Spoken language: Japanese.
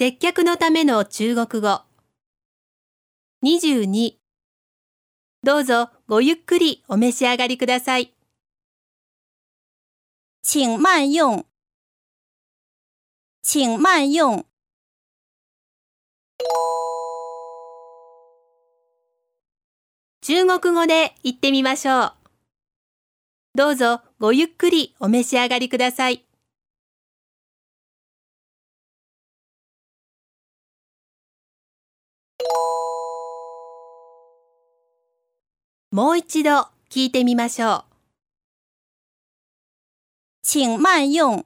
接客のための中国語。22どうぞごゆっくりお召し上がりください。请慢用，请慢用。中国語で言ってみましょう。どうぞごゆっくりお召し上がりください。もう一度聞いてみましょう。请慢用。